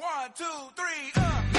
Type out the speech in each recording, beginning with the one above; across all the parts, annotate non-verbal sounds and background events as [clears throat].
One, two, three, uh.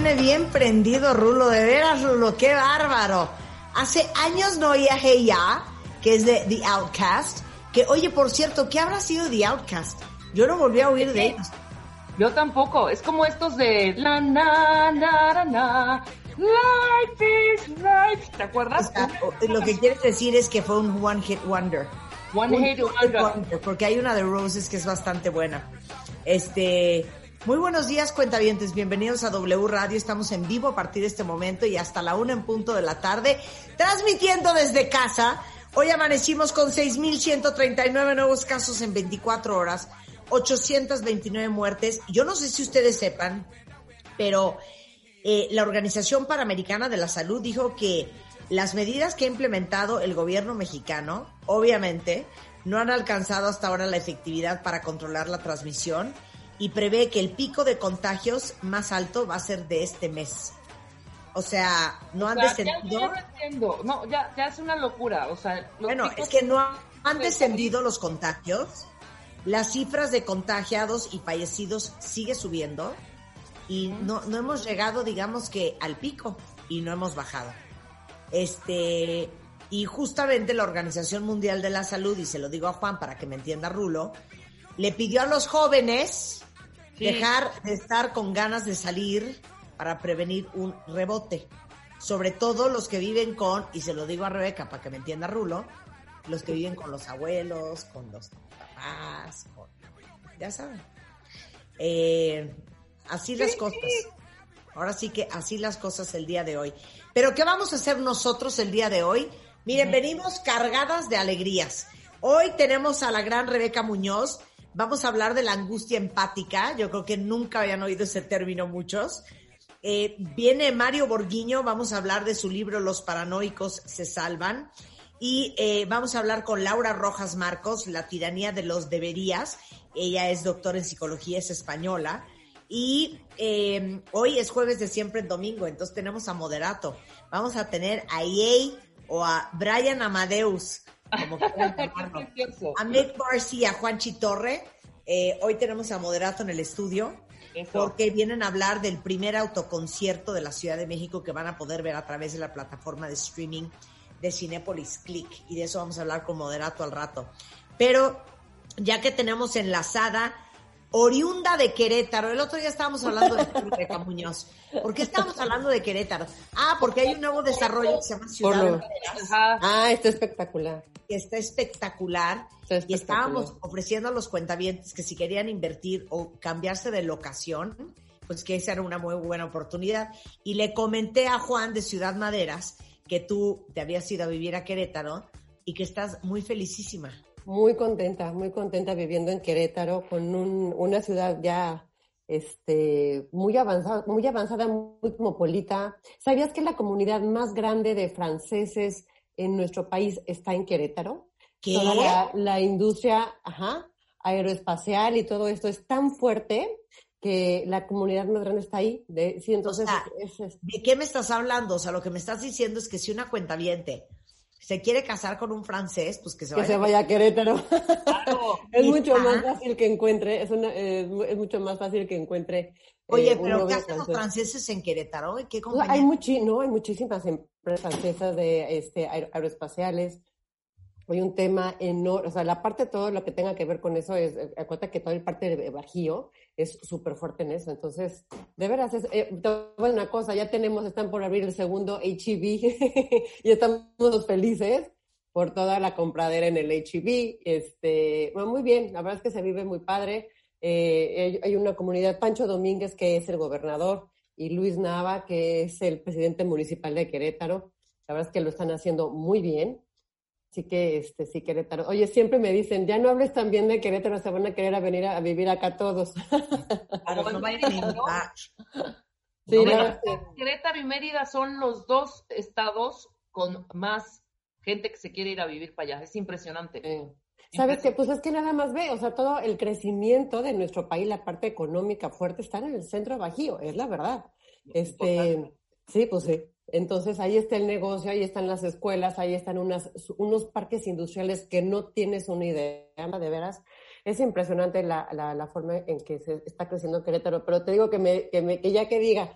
Viene bien prendido Rulo, de veras, Rulo, qué bárbaro. Hace años no oía Hey Ya, que es de The Outcast, que oye, por cierto, ¿qué habrá sido The Outcast? Yo no volví a oír de ellos. Yo tampoco. Es como estos de la na na na na. Life is life. ¿Te O acuerdas? sea, lo que quieres decir es que fue un One Hit Wonder. One Hit Wonder. Porque hay una de Roses que es bastante buena. Este, muy buenos días, cuentavientes. Bienvenidos a W Radio. Estamos en vivo a partir de este momento y hasta la una en punto de la tarde, transmitiendo desde casa. Hoy amanecimos con 6.139 nuevos casos en 24 horas, 829 muertes. Yo no sé si ustedes sepan, pero eh, la Organización Panamericana de la Salud dijo que las medidas que ha implementado el gobierno mexicano, obviamente, no han alcanzado hasta ahora la efectividad para controlar la transmisión y prevé que el pico de contagios más alto va a ser de este mes. O sea, no han O sea, ya, descendido. ya no entiendo. No, ya, ya es una locura. O sea, Bueno, es que no han descendido los contagios. Las cifras de contagiados y fallecidos sigue subiendo y no, no hemos llegado, digamos que, al pico y no hemos bajado. Este, y justamente la Organización Mundial de la Salud, y se lo digo a Juan para que me entienda Rulo, le pidió a los jóvenes Sí. dejar de estar con ganas de salir para prevenir un rebote. Sobre todo los que viven con, y se lo digo a Rebeca para que me entienda Rulo, los que viven con los abuelos, con los papás, con, ya saben. Eh, así las cosas. Ahora sí que así las cosas el día de hoy. Pero ¿qué vamos a hacer nosotros el día de hoy? Miren, venimos cargadas de alegrías. Hoy tenemos a la gran Rebeca Muñoz. Vamos a hablar de la angustia empática. Yo creo que nunca habían oído ese término muchos. Eh, viene Mario Borguiño, vamos a hablar de su libro Los paranoicos se salvan. Y eh, vamos a hablar con Laura Rojas Marcos, La tiranía de los deberías. Ella es doctora en psicología, es española. Y eh, hoy es jueves de siempre en domingo, entonces tenemos a Moderato. Vamos a tener a Yei o a Brian Amadeus, como [laughs] quieran llamarlo. A Mick Barcy, a Juanchi Torre. Eh, hoy tenemos a Moderato en el estudio Eso. porque vienen a hablar del primer autoconcierto de la Ciudad de México que van a poder ver a través de la plataforma de streaming de Cinépolis Click y de eso vamos a hablar con Moderato al rato. Pero ya que tenemos enlazada oriunda de Querétaro, el otro día estábamos hablando de Rebeca Muñoz. ¿Por qué estábamos hablando de Querétaro? Ah, porque hay un nuevo desarrollo que se llama Ciudad de lo- Maderas, Ajá. Ah, está espectacular. está espectacular. Está Y espectacular. estábamos ofreciendo a los cuentavientes que si querían invertir o cambiarse de locación, pues que esa era una muy buena oportunidad. Y le comenté a Juan de Ciudad Maderas que tú te habías ido a vivir a Querétaro y que estás muy felicísima. Muy contenta, muy contenta viviendo en Querétaro con un- una ciudad ya este, muy avanzada, muy avanzada, muy cosmopolita. ¿Sabías que la comunidad más grande de franceses en nuestro país está en Querétaro? ¿Qué? Toda la, la industria ajá, aeroespacial y todo esto es tan fuerte que la comunidad más grande está ahí. De, sí, entonces sea, es- es- ¿De qué me estás hablando? O sea, lo que me estás diciendo es que si una cuentaviente se quiere casar con un francés, pues que se que vaya. se vaya a Querétaro. Claro. [laughs] Es mucho más fácil que encuentre, es, una, es, mu- es mucho más fácil que encuentre. Oye, eh, pero ¿qué hacen los franceses en Querétaro? ¿En qué compañía? hay, muchi no, hay muchísimas empresas francesas de este, aer- aeroespaciales. Hay un tema enorme, o sea, la parte de todo lo que tenga que ver con eso es, eh, acuérdate que toda el parte de Bajío es súper fuerte en eso. Entonces, de veras, es, eh, una cosa, ya tenemos, están por abrir el segundo HEB [laughs] y estamos felices por toda la compradera en el HEB. Este, bueno, muy bien, la verdad es que se vive muy padre. Eh, hay, hay una comunidad, Pancho Domínguez, que es el gobernador, y Luis Nava, que es el presidente municipal de Querétaro. La verdad es que lo están haciendo muy bien. Así que, este, sí, Querétaro. Oye, siempre me dicen, ya no hables tan bien de Querétaro, se van a querer a venir a, a vivir acá todos. [laughs] Claro, no. [laughs] Sí, No, Querétaro y Mérida son los dos estados con más gente que se quiere ir a vivir para allá. Es impresionante. Eh, ¿Sabes qué? Pues es que nada más ve, o sea, todo el crecimiento de nuestro país, la parte económica fuerte, está en el centro bajío, es la verdad. Este, sí, pues sí. Entonces ahí está el negocio, ahí están las escuelas, ahí están unas, unos parques industriales que no tienes una idea, de veras. Es impresionante la, la, la forma en que se está creciendo Querétaro, pero te digo que, me, que, me, que ya que diga,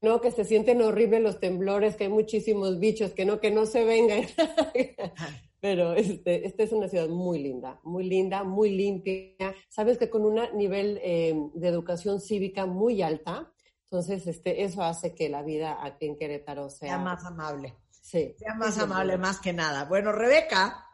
no, que se sienten horribles los temblores, que hay muchísimos bichos, que no, que no se vengan. [laughs] Pero este, esta es una ciudad muy linda, muy linda, muy limpia. Sabes que con un nivel eh, de educación cívica muy alta, entonces este, eso hace que la vida aquí en Querétaro sea, Sea más amable. Sí, Sea más sí, amable, sí. más que nada. Bueno, Rebeca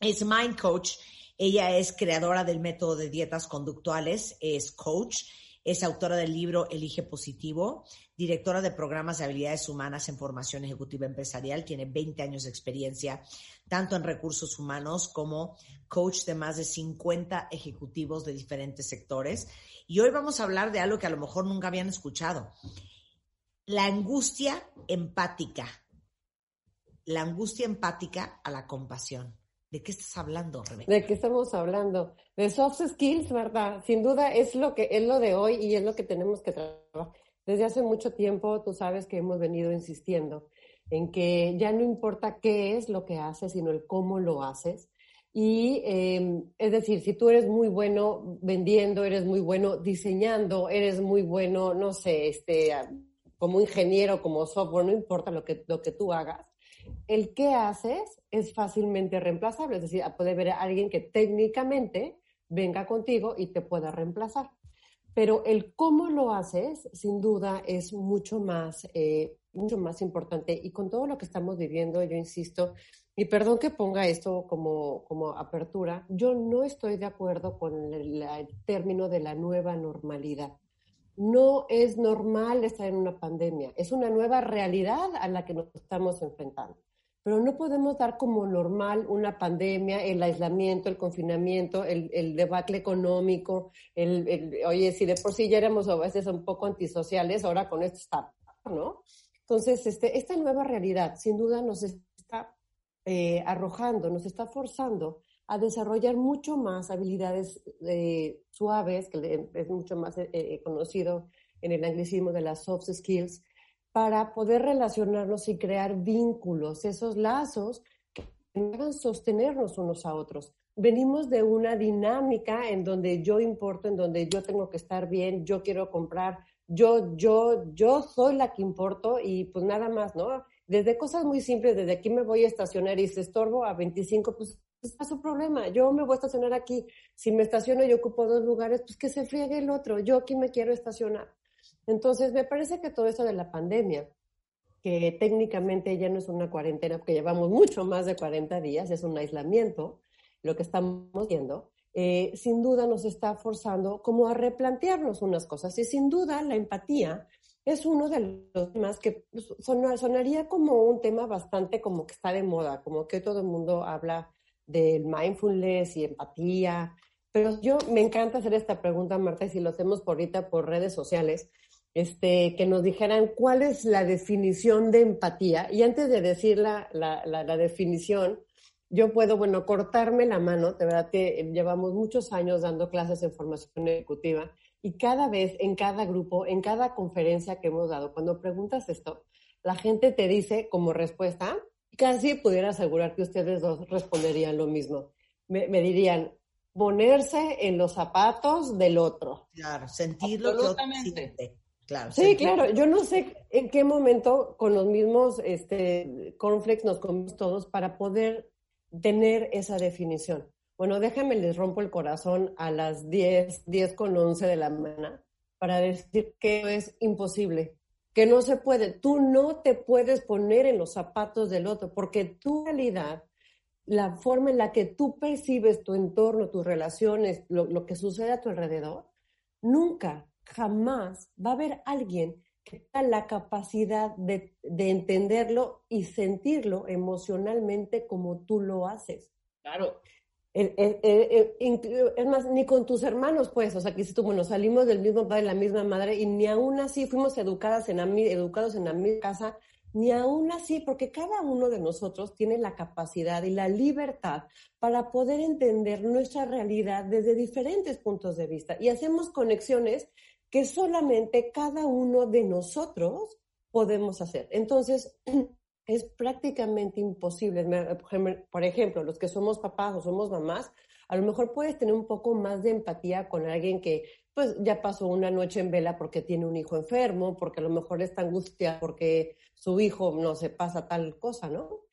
es Mind Coach. Ella es creadora del método de dietas conductuales, es coach, es autora del libro Elige Positivo, directora de programas de habilidades humanas en formación ejecutiva empresarial, tiene 20 años de experiencia tanto en recursos humanos como coach de más de 50 ejecutivos de diferentes sectores. Y hoy vamos a hablar de algo que a lo mejor nunca habían escuchado. La angustia empática. La angustia empática a la compasión. ¿De qué estás hablando, Rebeca? ¿De qué estamos hablando? De soft skills, ¿verdad? Sin duda es lo que es lo de hoy y es lo que tenemos que trabajar. Desde hace mucho tiempo, tú sabes que hemos venido insistiendo en que ya no importa qué es lo que haces, sino el cómo lo haces. Y eh, es decir, si tú eres muy bueno vendiendo, eres muy bueno diseñando, eres muy bueno, no sé, este, como ingeniero, como software, no importa lo que, lo que tú hagas, el qué haces es fácilmente reemplazable. Es decir, puede haber alguien que técnicamente venga contigo y te pueda reemplazar. Pero el cómo lo haces, sin duda, es mucho más, eh, mucho más importante. Y con todo lo que estamos viviendo, yo insisto, y perdón que ponga esto como, como apertura, yo no estoy de acuerdo con el, el término de la nueva normalidad. No es normal estar en una pandemia, es una nueva realidad a la que nos estamos enfrentando. Pero no podemos dar como normal una pandemia, el aislamiento, el confinamiento, el, el debacle económico, el, el, oye, si de por sí ya éramos a veces un poco antisociales, ahora con esto está, ¿no? Entonces, este, esta nueva realidad sin duda nos está eh, arrojando, nos está forzando a desarrollar mucho más habilidades eh, suaves, que es mucho más eh, conocido en el anglicismo de las soft skills, para poder relacionarnos y crear vínculos, esos lazos que hagan sostenernos unos a otros. Venimos de una dinámica en donde yo importo, en donde yo tengo que estar bien, yo quiero comprar, yo, yo, yo soy la que importo y pues nada más, ¿no? Desde cosas muy simples, desde aquí me voy a estacionar y se estorbo a 25, pues está su problema. Yo me voy a estacionar aquí. Si me estaciono y ocupo dos lugares, pues que se friegue el otro. Yo aquí me quiero estacionar. Entonces, me parece que todo esto de la pandemia, que técnicamente ya no es una cuarentena, porque llevamos mucho más de 40 días, es un aislamiento, lo que estamos viendo, eh, sin duda nos está forzando como a replantearnos unas cosas. Y sin duda la empatía es uno de los temas que sona- sonaría como un tema bastante como que está de moda, como que todo el mundo habla del mindfulness y empatía, pero yo me encanta hacer esta pregunta, Marta, y si lo hacemos por ahorita por redes sociales, este, que nos dijeran cuál es la definición de empatía. Y antes de decir la, la, la, la definición, yo puedo, bueno, cortarme la mano, de verdad que llevamos muchos años dando clases en formación ejecutiva y cada vez, en cada grupo, en cada conferencia que hemos dado, cuando preguntas esto, la gente te dice como respuesta, casi pudiera asegurar que ustedes dos responderían lo mismo. Me, me dirían, ponerse en los zapatos del otro. Claro, sentir lo que otro siente. Claro, Sí, claro, yo no sé en qué momento con los mismos este, cornflakes nos comimos todos para poder tener esa definición. Bueno, déjame, les rompo el corazón a las 10, 10 con 11 de la mañana para decir que es imposible, que no se puede. Tú no te puedes poner en los zapatos del otro porque tu realidad, la forma en la que tú percibes tu entorno, tus relaciones, lo, lo que sucede a tu alrededor, nunca, jamás va a haber alguien que tenga la capacidad de, de entenderlo y sentirlo emocionalmente como tú lo haces. Claro. El- el- el- es más, ni con tus hermanos, pues, o sea, que dices tú, bueno, salimos del mismo padre, la misma madre, y ni aún así fuimos educadas en la, educados en la misma casa, ni aún así, porque cada uno de nosotros tiene la capacidad y la libertad para poder entender nuestra realidad desde diferentes puntos de vista. Y hacemos conexiones que solamente cada uno de nosotros podemos hacer. Entonces, [clears throat] es prácticamente imposible. Me- por ejemplo- Por ejemplo, los que somos papás o somos mamás, a lo mejor puedes tener un poco más de empatía con alguien que pues ya pasó una noche en vela porque tiene un hijo enfermo, porque a lo mejor está angustiado porque su hijo no se pasa tal cosa, ¿no?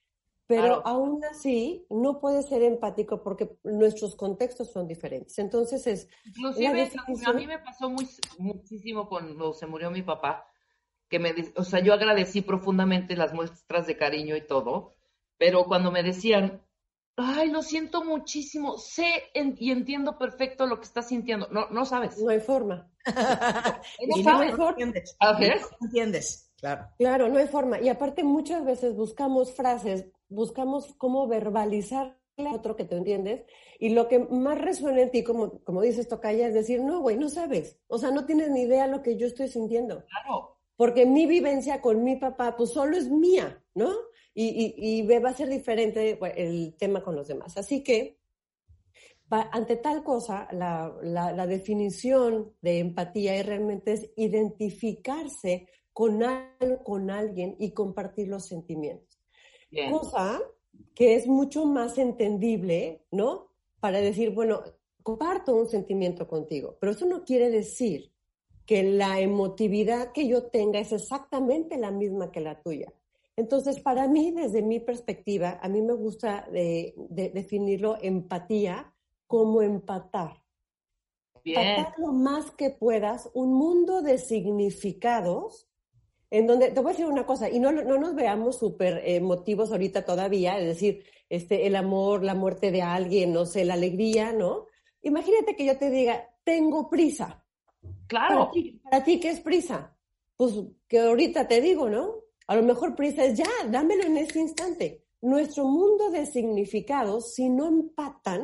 Pero Claro. aún así no puedes ser empático porque nuestros contextos son diferentes. Entonces es Inclusive, a mí me pasó muy, muchísimo cuando se murió mi papá, que me, o sea, yo agradecí profundamente las muestras de cariño y todo, pero cuando me decían, ay, lo siento muchísimo, sé en- y entiendo perfecto lo que estás sintiendo, no, no sabes, no hay forma. [laughs] no Y no, sabes. no entiendes. A ver. No entiendes, claro. Claro, no hay forma. Y aparte muchas veces buscamos frases, buscamos cómo verbalizar a otro que te entiendes y lo que más resuena en ti, como, como dices Tocaya, es decir, no, güey, no sabes. O sea, no tienes ni idea lo que yo estoy sintiendo. Claro, Porque mi vivencia con mi papá, pues solo es mía, ¿no? Y, y, y va a ser diferente el tema con los demás. Así que, ante tal cosa, la, la, la definición de empatía es realmente es identificarse con, al- con alguien y compartir los sentimientos. Bien. Cosa que es mucho más entendible, ¿no? Para decir, bueno, comparto un sentimiento contigo, pero eso no quiere decir que la emotividad que yo tenga es exactamente la misma que la tuya. Entonces, para mí, desde mi perspectiva, a mí me gusta de- de- definirlo empatía como empatar. Bien, Empatar lo más que puedas un mundo de significados en donde, te voy a decir una cosa, y no, no nos veamos súper emotivos ahorita todavía, es decir, este, el amor, la muerte de alguien, no sé, la alegría, ¿no? Imagínate que yo te diga, tengo prisa. Claro, para ti, ¿qué es prisa? Pues que ahorita te digo, ¿no? A lo mejor prisa es ya, dámelo en este instante. Nuestro mundo de significados, si no empatan,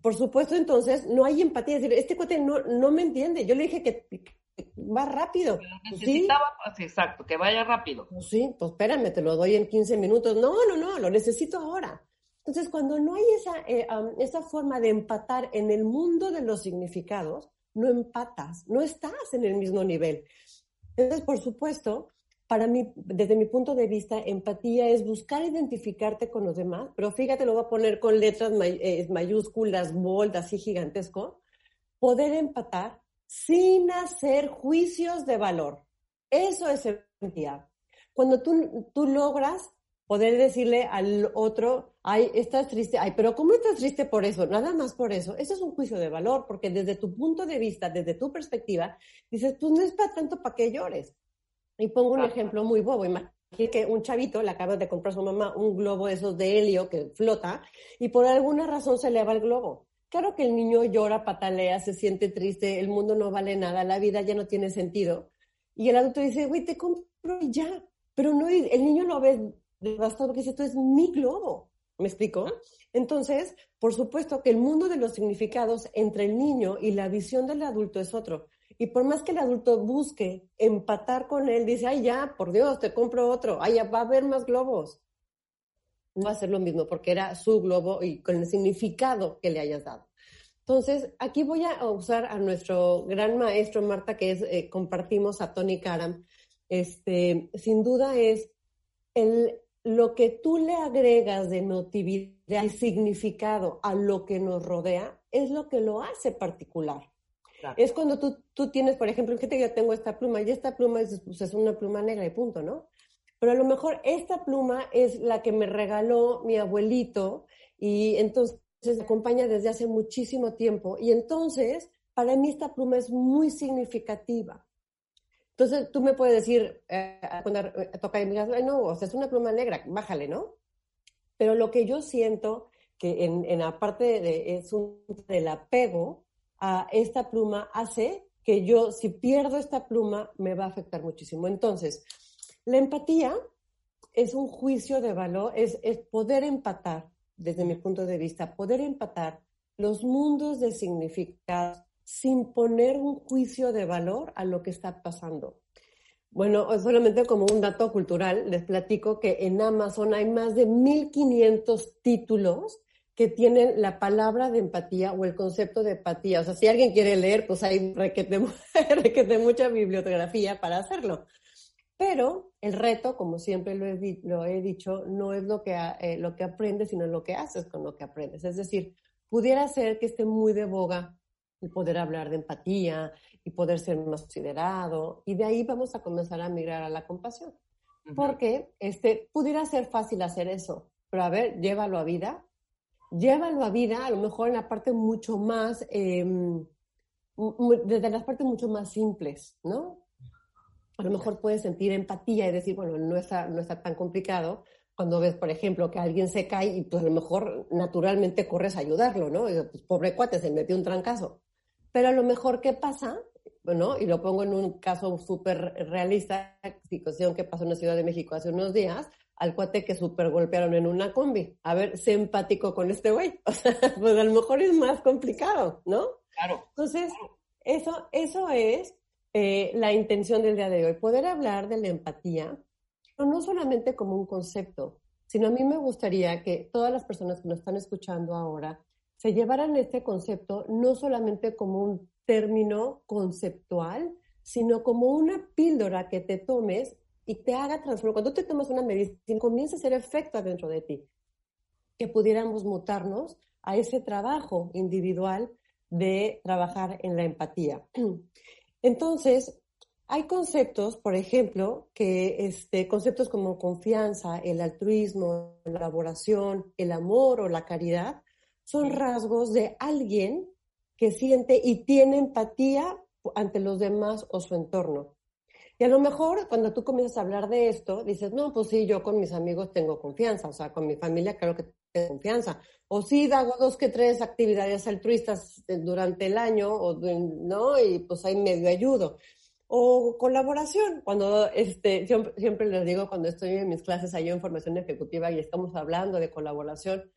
por supuesto, entonces no hay empatía. Es decir, este cuate no, no me entiende. Yo le dije que va rápido. Pues sí, necesitaba, pues, exacto, que vaya rápido. pues sí, pues espérame, te lo doy en 15 minutos. No, no, no, lo necesito ahora. Entonces, cuando no hay esa, eh, um, esa forma de empatar en el mundo de los significados, no empatas, no estás en el mismo nivel. Entonces, por supuesto, para mí, desde mi punto de vista, empatía es buscar identificarte con los demás, pero fíjate, lo voy a poner con letras may- eh, mayúsculas, bold, así gigantesco, poder empatar sin hacer juicios de valor. Eso es empatía. Cuando tú, tú logras poder decirle al otro, ay, estás triste, ay, pero ¿cómo estás triste por eso? Nada más por eso. Eso es un juicio de valor, porque desde tu punto de vista, desde tu perspectiva, dices, pues no es para tanto para que llores. Y pongo un ejemplo muy bobo. Imagínate que un chavito le acaba de comprar a su mamá un globo de esos de helio que flota y por alguna razón se le va el globo. Claro que el niño llora, patalea, se siente triste, el mundo no vale nada, la vida ya no tiene sentido. Y el adulto dice, güey, te compro y ya. Pero no, el niño lo ve devastado porque dice, esto es mi globo. ¿Me explico? Entonces, por supuesto que el mundo de los significados entre el niño y la visión del adulto es otro. Y por más que el adulto busque empatar con él, dice, ay, ya, por Dios, te compro otro, ay, ya va a haber más globos. Va a ser lo mismo porque era su globo y con el significado que le hayas dado. Entonces, aquí voy a usar a nuestro gran maestro, Marta, que es, eh, compartimos a Tony Karam. Este, sin duda es el, lo que tú le agregas de emotividad y significado a lo que nos rodea, es lo que lo hace particular. Claro. Es cuando tú, tú tienes, por ejemplo, que yo tengo esta pluma y esta pluma es, pues, es una pluma negra y punto, ¿no? Pero a lo mejor esta pluma es la que me regaló mi abuelito y entonces me acompaña desde hace muchísimo tiempo y entonces para mí esta pluma es muy significativa. Entonces tú me puedes decir, eh, cuando eh, toca y me digas, "Ay, no, o sea, es una pluma negra, bájale, ¿no? Pero lo que yo siento que en, en la parte de, es un, del apego a esta pluma hace que yo, si pierdo esta pluma, me va a afectar muchísimo. Entonces, la empatía es un juicio de valor, es, poder empatar, desde mi punto de vista, poder empatar los mundos de significados sin poner un juicio de valor a lo que está pasando. Bueno, solamente como un dato cultural, les platico que en Amazon hay más de 1500 títulos que tienen la palabra de empatía o el concepto de empatía. O sea, si alguien quiere leer, pues hay requete, [laughs] requete mucha bibliografía para hacerlo. Pero el reto, como siempre lo he, lo he dicho, no es lo que, ha- eh, lo que aprendes, sino lo que haces con lo que aprendes. Es decir, pudiera ser que esté muy de boga el poder hablar de empatía y poder ser más considerado, y de ahí vamos a comenzar a migrar a la compasión. Porque este, pudiera ser fácil hacer eso, pero a ver, llévalo a vida, llévalo a vida, a lo mejor en la parte mucho más, eh, mu- desde las partes mucho más simples, ¿no? A lo mejor puedes sentir empatía y decir, bueno, no está, no está tan complicado cuando ves, por ejemplo, que alguien se cae y pues a lo mejor naturalmente corres a ayudarlo, ¿no? Y, pues, pobre cuate, se metió un trancazo. Pero a lo mejor, ¿qué pasa? Bueno, y lo pongo en un caso súper realista, situación que pasó en la Ciudad de México hace unos días, al cuate que súper golpearon en una combi. A ver, sé empático con este güey. [laughs] O sea, pues a lo mejor es más complicado, ¿no? Claro. Entonces, eso, eso es eh, la intención del día de hoy, poder hablar de la empatía, pero no solamente como un concepto, sino a mí me gustaría que todas las personas que nos están escuchando ahora se llevaran este concepto no solamente como un término conceptual, sino como una píldora que te tomes y te haga transformar. Cuando te tomas una medicina, comienza a hacer efecto adentro de ti. Que pudiéramos mutarnos a ese trabajo individual de trabajar en la empatía. [clears throat] Entonces, hay conceptos, por ejemplo, que este, conceptos como confianza, el altruismo, la colaboración, el amor o la caridad, son rasgos de alguien que siente y tiene empatía ante los demás o su entorno. Y a lo mejor cuando tú comienzas a hablar de esto, dices, no, pues sí, yo con mis amigos tengo confianza, o sea, con mi familia creo que confianza. O sí, hago dos que tres actividades altruistas eh, durante el año, o, ¿no? Y pues ahí medio ayudo. O colaboración, cuando este, siempre, siempre les digo cuando estoy en mis clases ahí en formación ejecutiva y estamos hablando de colaboración,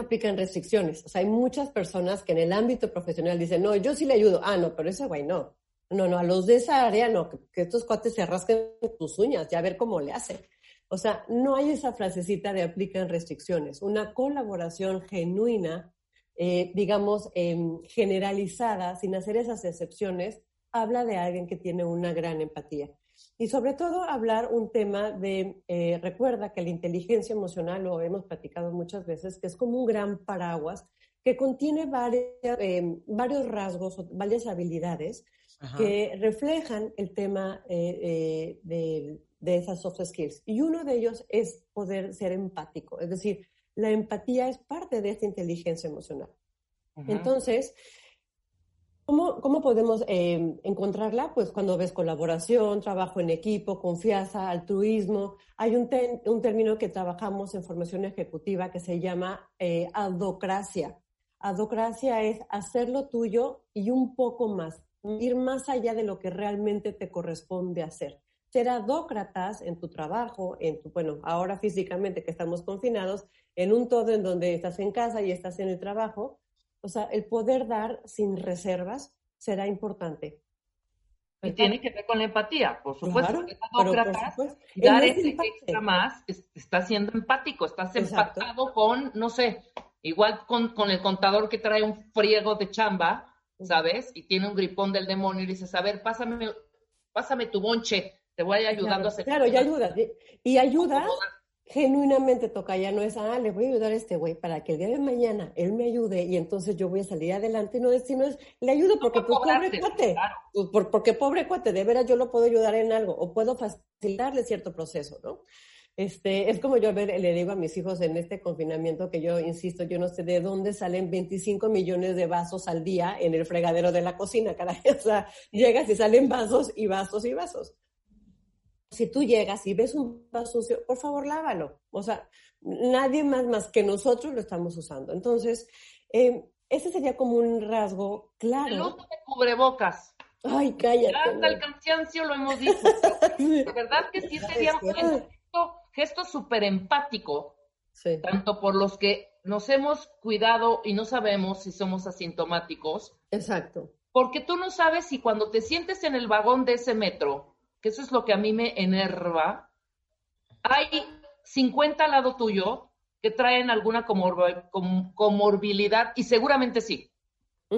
aplican restricciones. O sea, hay muchas personas que en el ámbito profesional dicen, no, yo sí le ayudo. Ah, no, pero ese güey no. No, no, a los de esa área no, que, estos cuates se rasquen tus uñas, ya ver cómo le hacen. O sea, no hay esa frasecita de aplican restricciones. Una colaboración genuina, eh, digamos, em, generalizada, sin hacer esas excepciones, habla de alguien que tiene una gran empatía. Y sobre todo hablar un tema de, eh, recuerda que la inteligencia emocional, lo hemos platicado muchas veces, que es como un gran paraguas que contiene varias, eh, varios rasgos, varias habilidades Ajá. que reflejan el tema eh, de, de esas soft skills. Y uno de ellos es poder ser empático, es decir, la empatía es parte de esta inteligencia emocional. Entonces, ¿cómo, cómo podemos eh, encontrarla? Pues cuando ves colaboración, trabajo en equipo, confianza, altruismo. Hay un, ten- un término que trabajamos en formación ejecutiva que se llama eh, adocracia. Adocracia es hacer lo tuyo y un poco más. ir más allá de lo que realmente te corresponde hacer. Ser adócratas en tu trabajo, en tu, bueno, ahora físicamente que estamos confinados, en un todo en donde estás en casa y estás en el trabajo, o sea, el poder dar sin reservas será importante. Y tiene que ver con la empatía, por supuesto. Claro, que por adócratas, supuesto. dar ese empate. extra más, es- está siendo empático, estás Exacto. empatado con, no sé, igual con, con el contador que trae un friego de chamba, ¿sabes? Y tiene un gripón del demonio y le dices, a ver, pásame, pásame tu bonche, te voy ayudando Claro, a hacer. claro, y ayuda. Y ayuda genuinamente toca, ya no es, ah, le voy a ayudar a este güey para que el día de mañana él me ayude y entonces yo voy a salir adelante. No es, sino es, le ayudo porque para pues, pobre cobrarte, cuate, claro. pues, por- porque pobre cuate, de veras yo lo puedo ayudar en algo o puedo facilitarle cierto proceso, ¿no? Este, es como yo a ver, le digo a mis hijos en este confinamiento que yo insisto, yo no sé de dónde salen 25 millones de vasos al día en el fregadero de la cocina, caray. [laughs] O sea, llegas y salen vasos y vasos y vasos si tú llegas y ves un vaso sucio, por favor lávalo. O sea, nadie más más que nosotros lo estamos usando. Entonces, eh, ese sería como un rasgo El claro. uso de cubrebocas. Ay, cállate. hasta el cansancio lo hemos dicho. [laughs] De verdad que sí sería un gesto, gesto súper empático, Sí. tanto por los que nos hemos cuidado y no sabemos si somos asintomáticos, Exacto. porque tú no sabes si cuando te sientes en el vagón de ese metro, que eso es lo que a mí me enerva, hay 50 al lado tuyo que traen alguna comor- com- comorbilidad, y seguramente sí.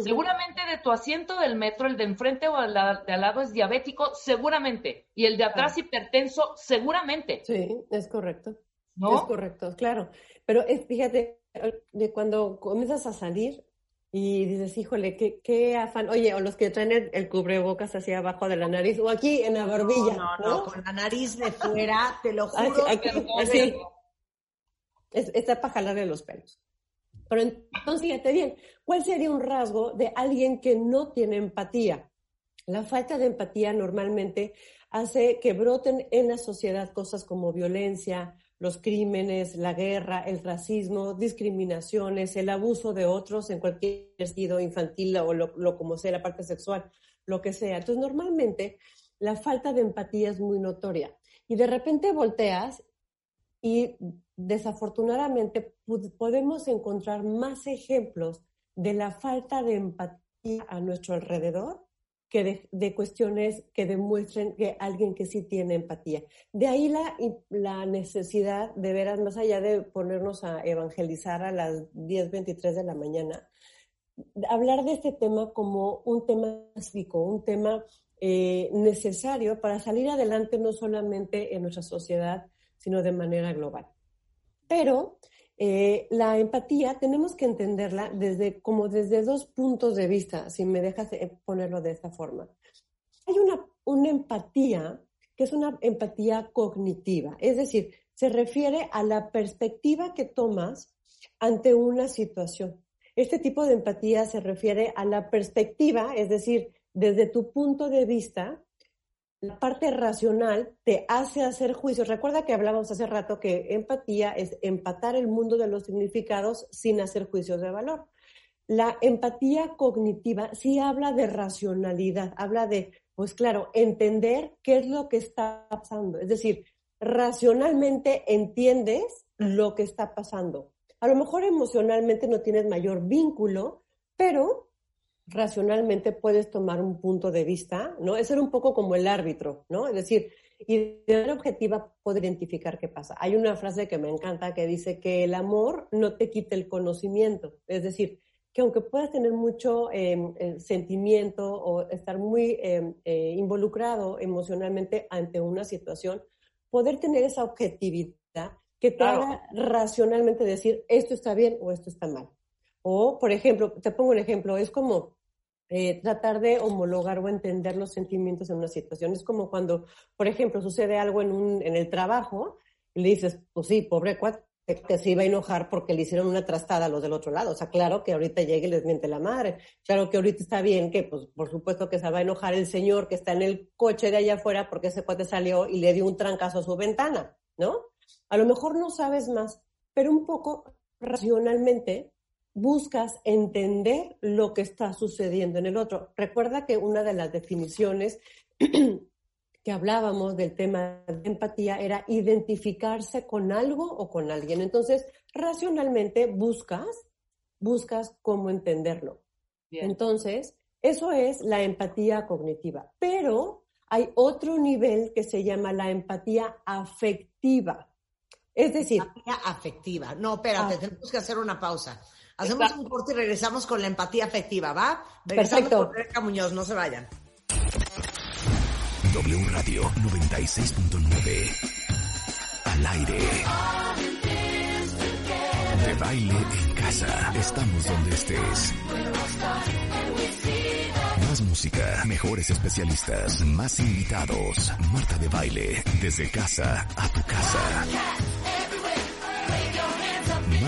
Seguramente de tu asiento del metro, el de enfrente o el de al lado es diabético, seguramente. Y el de atrás hipertenso, seguramente. Sí, es correcto. Es ¿No? correcto, claro. Pero es, fíjate, de cuando comienzas a salir y dices, híjole, qué, qué afán. Oye, o los que traen el, el cubrebocas hacia abajo de la nariz o aquí en la barbilla. No, no, no, con la nariz de fuera, te lo Así, juro. aquí, así. perdón. Es, está para jalarle los pelos. Pero entonces, fíjate bien, ¿cuál sería un rasgo de alguien que no tiene empatía? La falta de empatía normalmente hace que broten en la sociedad cosas como violencia, los crímenes, la guerra, el racismo, discriminaciones, el abuso de otros en cualquier sentido infantil o lo, lo como sea, la parte sexual, lo que sea. Entonces, normalmente la falta de empatía es muy notoria. Y de repente volteas y desafortunadamente podemos encontrar más ejemplos de la falta de empatía a nuestro alrededor que de, cuestiones que demuestren que alguien que sí tiene empatía. De ahí la, la necesidad de veras, más allá de ponernos a evangelizar a las 10.23 de la mañana, hablar de este tema como un tema cívico, un tema eh, necesario para salir adelante no solamente en nuestra sociedad, sino de manera global. Pero eh, la empatía tenemos que entenderla desde, como desde dos puntos de vista, si me dejas eh, ponerlo de esta forma. Hay una, una empatía que es una empatía cognitiva, es decir, se refiere a la perspectiva que tomas ante una situación. Este tipo de empatía se refiere a la perspectiva, es decir, desde tu punto de vista, la parte racional te hace hacer juicios. Recuerda que hablábamos hace rato que empatía es empatar el mundo de los significados sin hacer juicios de valor. La empatía cognitiva sí habla de racionalidad, habla de, pues claro, entender qué es lo que está pasando. Es decir, racionalmente entiendes lo que está pasando. A lo mejor emocionalmente no tienes mayor vínculo, pero racionalmente puedes tomar un punto de vista, ¿no? Es ser un poco como el árbitro, ¿no? Es decir, y de manera objetiva poder identificar qué pasa. Hay una frase que me encanta que dice que el amor no te quita el conocimiento, es decir, que aunque puedas tener mucho eh, eh, sentimiento o estar muy eh, eh, involucrado emocionalmente ante una situación, poder tener esa objetividad que te Claro. haga racionalmente decir esto está bien o esto está mal. O, por ejemplo, te pongo un ejemplo, es como eh, tratar de homologar o entender los sentimientos en una situación. Es como cuando, por ejemplo, sucede algo en, un, en el trabajo y le dices, pues sí, pobre cuate, que se iba a enojar porque le hicieron una trastada a los del otro lado. O sea, claro que ahorita llegue y les miente la madre. Claro que ahorita está bien que, pues, por supuesto que se va a enojar el señor que está en el coche de allá afuera porque ese cuate salió y le dio un trancazo a su ventana, ¿no? A lo mejor no sabes más, pero un poco racionalmente buscas entender lo que está sucediendo en el otro. Recuerda que una de las definiciones [clears throat] que hablábamos del tema de empatía era identificarse con algo o con alguien. Entonces, racionalmente buscas, buscas cómo entenderlo. Bien. Entonces, eso es la empatía cognitiva. Pero hay otro nivel que se llama la empatía afectiva. Es decir, Empatía afectiva. No, espérate, Ah. tenemos que hacer una pausa. Hacemos Exacto. un corte y regresamos con la empatía afectiva, ¿va? Regresamos Perfecto. con Rebeca Muñoz, no se vayan. W Radio 96.9. Al aire. De baile en casa. Estamos donde estés. Más música, mejores especialistas, más invitados. Marta de baile, desde casa a tu casa.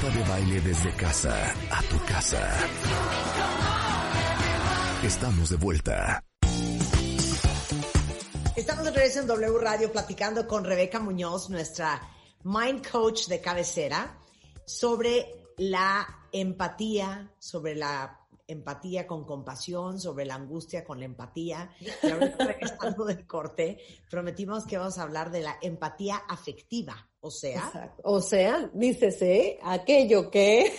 De baile desde casa a tu casa. Estamos de vuelta. Estamos de regreso en W Radio platicando con Rebeca Muñoz, nuestra mind coach de cabecera, sobre la empatía, sobre la empatía con compasión, sobre la angustia con la empatía. Y ahorita regresando del corte, prometimos que vamos a hablar de la empatía afectiva, o sea, Exacto. O sea, dícese aquello que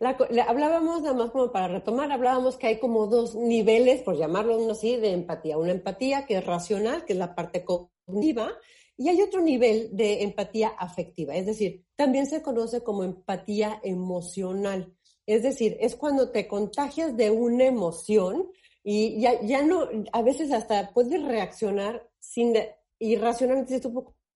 [laughs] hablábamos nada más como para retomar, hablábamos que hay como dos niveles, por llamarlo uno así, de empatía. Una empatía que es racional, que es la parte cognitiva, y hay otro nivel de empatía afectiva, es decir, también se conoce como empatía emocional. Es decir, es cuando te contagias de una emoción y ya, ya no, a veces hasta puedes reaccionar sin irracionalmente,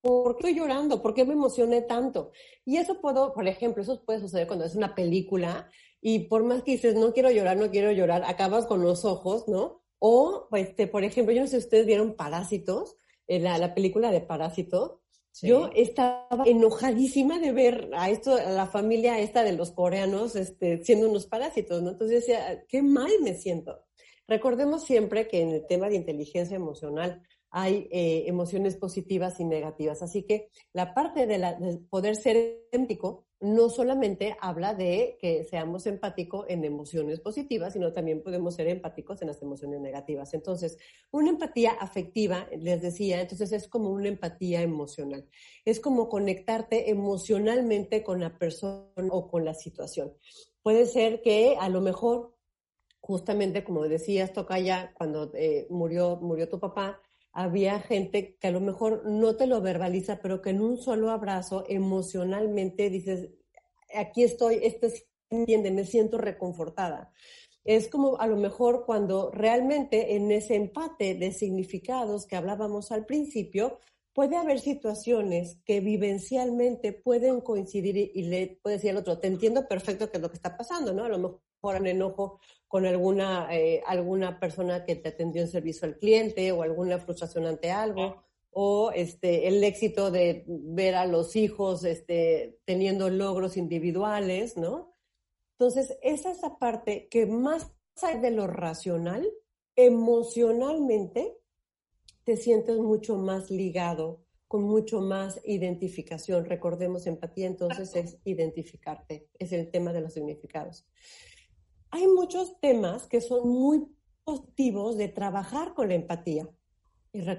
¿por qué estoy llorando? ¿Por qué me emocioné tanto? Y eso puedo, por ejemplo, eso puede suceder cuando es una película y por más que dices, no quiero llorar, no quiero llorar, acabas con los ojos, ¿no? O, este, por ejemplo, yo no sé si ustedes vieron Parásitos, eh, la, la película de Parásito. Sí. Yo estaba enojadísima de ver a esto, a la familia esta de los coreanos, este, siendo unos parásitos, ¿no? Entonces decía, qué mal me siento. Recordemos siempre que en el tema de inteligencia emocional hay eh, emociones positivas y negativas. Así que la parte de, poder ser empático no solamente habla de que seamos empáticos en emociones positivas, sino también podemos ser empáticos en las emociones negativas. Entonces, una empatía afectiva, les decía, entonces es como una empatía emocional. Es como conectarte emocionalmente con la persona o con la situación. Puede ser que a lo mejor, justamente como decías, Tocaya, cuando eh, murió, murió tu papá, había gente que a lo mejor no te lo verbaliza, pero que en un solo abrazo emocionalmente dices, aquí estoy, este entiende, me siento reconfortada. Es como a lo mejor cuando realmente en ese empate de significados que hablábamos al principio, puede haber situaciones que vivencialmente pueden coincidir y, le puede decir al otro, te entiendo perfecto qué es lo que está pasando, ¿no? A lo mejor un enojo con alguna, eh, alguna persona que te atendió en servicio al cliente o alguna frustración ante algo, o este, el éxito de ver a los hijos este, teniendo logros individuales, ¿no? Entonces, esa es la parte que más allá de lo racional, emocionalmente te sientes mucho más ligado, con mucho más identificación. Recordemos, empatía entonces es identificarte, es el tema de los significados. Hay muchos temas que son muy positivos de trabajar con la empatía.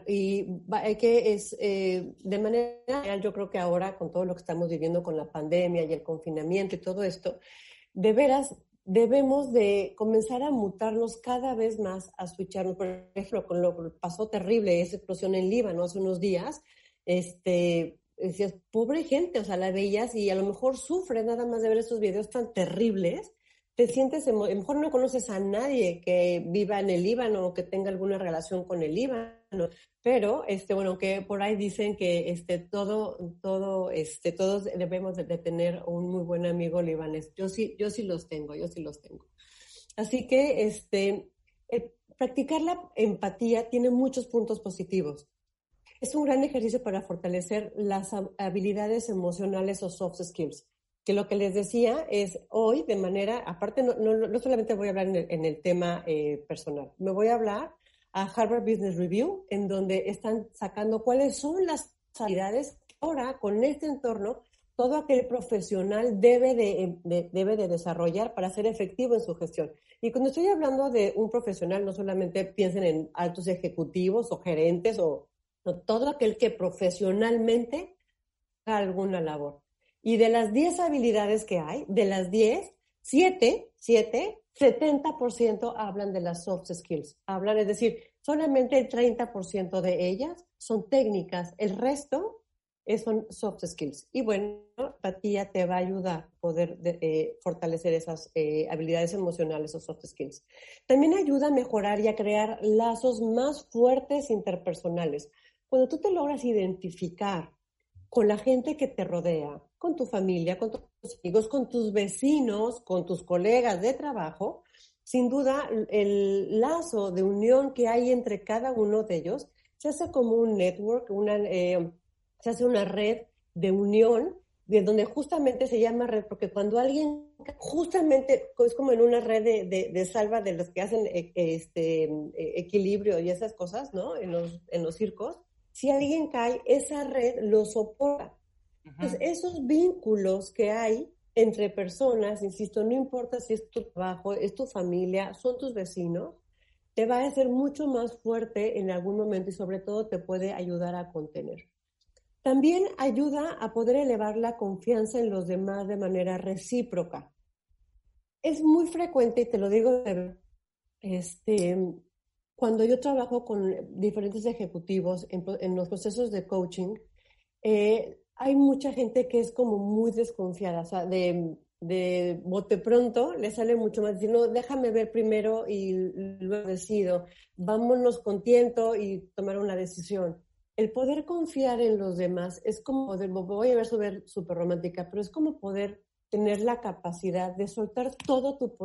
Y, y que es eh, de manera general, yo creo que ahora con todo lo que estamos viviendo con la pandemia y el confinamiento y todo esto, de veras debemos de comenzar a mutarnos cada vez más, a switcharnos. Por ejemplo, con lo que pasó terrible, esa explosión en Líbano hace unos días, este, decías, pobre gente, o sea, la veías y a lo mejor sufres nada más de ver esos videos tan terribles, te sientes, a lo mejor no conoces a nadie que viva en el Líbano o que tenga alguna relación con el Líbano, Pero, este, bueno, que por ahí dicen que este, todo, todo, este, todos debemos de, tener un muy buen amigo libanés. Yo sí, yo sí los tengo, yo sí los tengo. Así que, este, eh, practicar la empatía tiene muchos puntos positivos. Es un gran ejercicio para fortalecer las hab- habilidades emocionales o soft skills. Que lo que les decía es hoy, de manera, aparte, no, no, no solamente voy a hablar en el, tema eh, personal, me voy a hablar a Harvard Business Review, en donde están sacando cuáles son las habilidades ahora, con este entorno, todo aquel profesional debe de, de- debe de desarrollar para ser efectivo en su gestión. Y cuando estoy hablando de un profesional, no solamente piensen en altos ejecutivos o gerentes o no, todo aquel que profesionalmente haga alguna labor. Y de las 10 habilidades que hay, de las 10, 7, 7, 70% hablan de las soft skills. Hablan, es decir, solamente el 30% de ellas son técnicas, el resto es- son soft skills. Y bueno, empatía te va a ayudar a poder de- eh, fortalecer esas eh, habilidades emocionales o soft skills. También ayuda a mejorar y a crear lazos más fuertes interpersonales. Cuando tú te logras identificar con la gente que te rodea, con tu familia, con tus amigos, con tus vecinos, con tus colegas de trabajo, sin duda el lazo de unión que hay entre cada uno de ellos se hace como un network, una, eh, se hace una red de unión, de donde justamente se llama red, porque cuando alguien, justamente es como en una red de, de- de salva de los que hacen eh, este, equilibrio y esas cosas, ¿no? En los, en los circos, si alguien cae, esa red lo soporta. Entonces, esos vínculos que hay entre personas, insisto, no importa si es tu trabajo, es tu familia, son tus vecinos, te va a hacer mucho más fuerte en algún momento y sobre todo te puede ayudar a contener. También ayuda a poder elevar la confianza en los demás de manera recíproca. Es muy frecuente, y te lo digo este, cuando yo trabajo con diferentes ejecutivos en, en los procesos de coaching, eh, hay mucha gente que es como muy desconfiada, o sea, de, de bote pronto le sale mucho más decir, no, déjame ver primero y luego decido, vámonos con tiento y tomar una decisión. El poder confiar en los demás es como, poder, voy a ver súper súper romántica, pero es como poder tener la capacidad de soltar todo tu,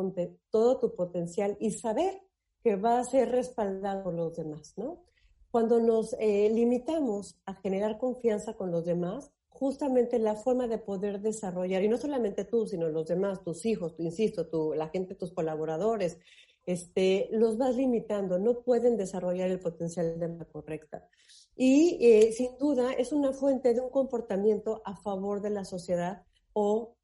todo tu potencial y saber que va a ser respaldado por los demás, ¿no? Cuando nos eh, limitamos a generar confianza con los demás, justamente la forma de poder desarrollar, y no solamente tú, sino los demás, tus hijos, tu, insisto, tu, la gente, tus colaboradores, este, los vas limitando, no pueden desarrollar el potencial de la correcta. Y eh, sin duda es una fuente de un comportamiento a favor de la sociedad o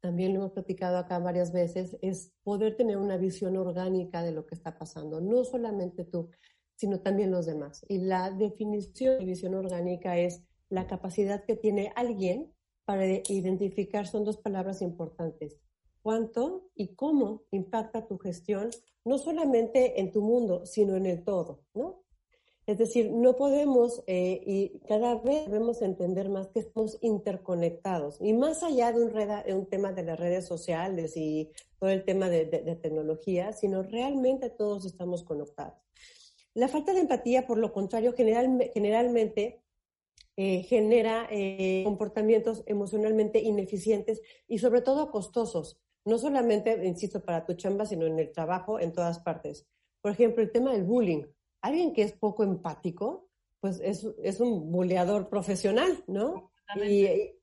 también lo hemos platicado acá varias veces, es poder tener una visión orgánica de lo que está pasando, no solamente tú, sino también los demás. Y la definición de visión orgánica es la capacidad que tiene alguien para identificar, son dos palabras importantes, cuánto y cómo impacta tu gestión, no solamente en tu mundo, sino en el todo, ¿no? Es decir, no podemos, eh, y cada vez debemos entender más que estamos interconectados. Y más allá de un, reda- un tema de las redes sociales y todo el tema de, de- tecnología, sino realmente todos estamos conectados. La falta de empatía, por lo contrario, general- generalmente eh, genera eh, comportamientos emocionalmente ineficientes y sobre todo costosos. No solamente, insisto, para tu chamba, sino en el trabajo, en todas partes. Por ejemplo, el tema del bullying. Alguien que es poco empático, pues es, es un buleador profesional, ¿no? Y, y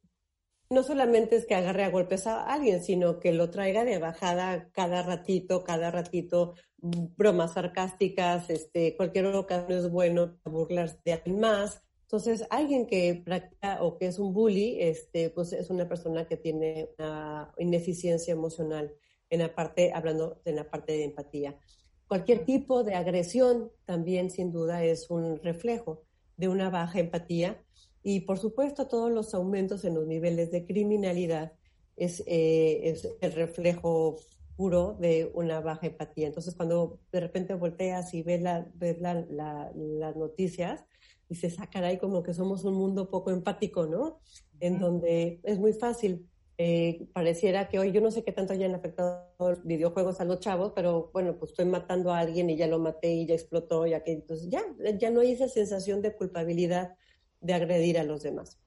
no solamente es que agarre a golpes a alguien, sino que lo traiga de bajada cada ratito, cada ratito, bromas sarcásticas, este, cualquier ocasión es bueno burlarse de alguien más. Entonces, alguien que practica o que es un bully, este, pues es una persona que tiene una ineficiencia emocional en la parte, hablando de la parte de empatía. Cualquier tipo de agresión también, sin duda, es un reflejo de una baja empatía y, por supuesto, todos los aumentos en los niveles de criminalidad es, eh, es el reflejo puro de una baja empatía. Entonces, cuando de repente volteas y ves, la, ves la, la, las noticias, dices, ah, caray, como que somos un mundo poco empático, ¿no? En donde es muy fácil eh, pareciera que hoy yo no sé qué tanto hayan afectado los videojuegos a los chavos, pero bueno, pues estoy matando a alguien y ya lo maté y ya explotó, ya que entonces ya, ya no hay esa sensación de culpabilidad de agredir a los demás.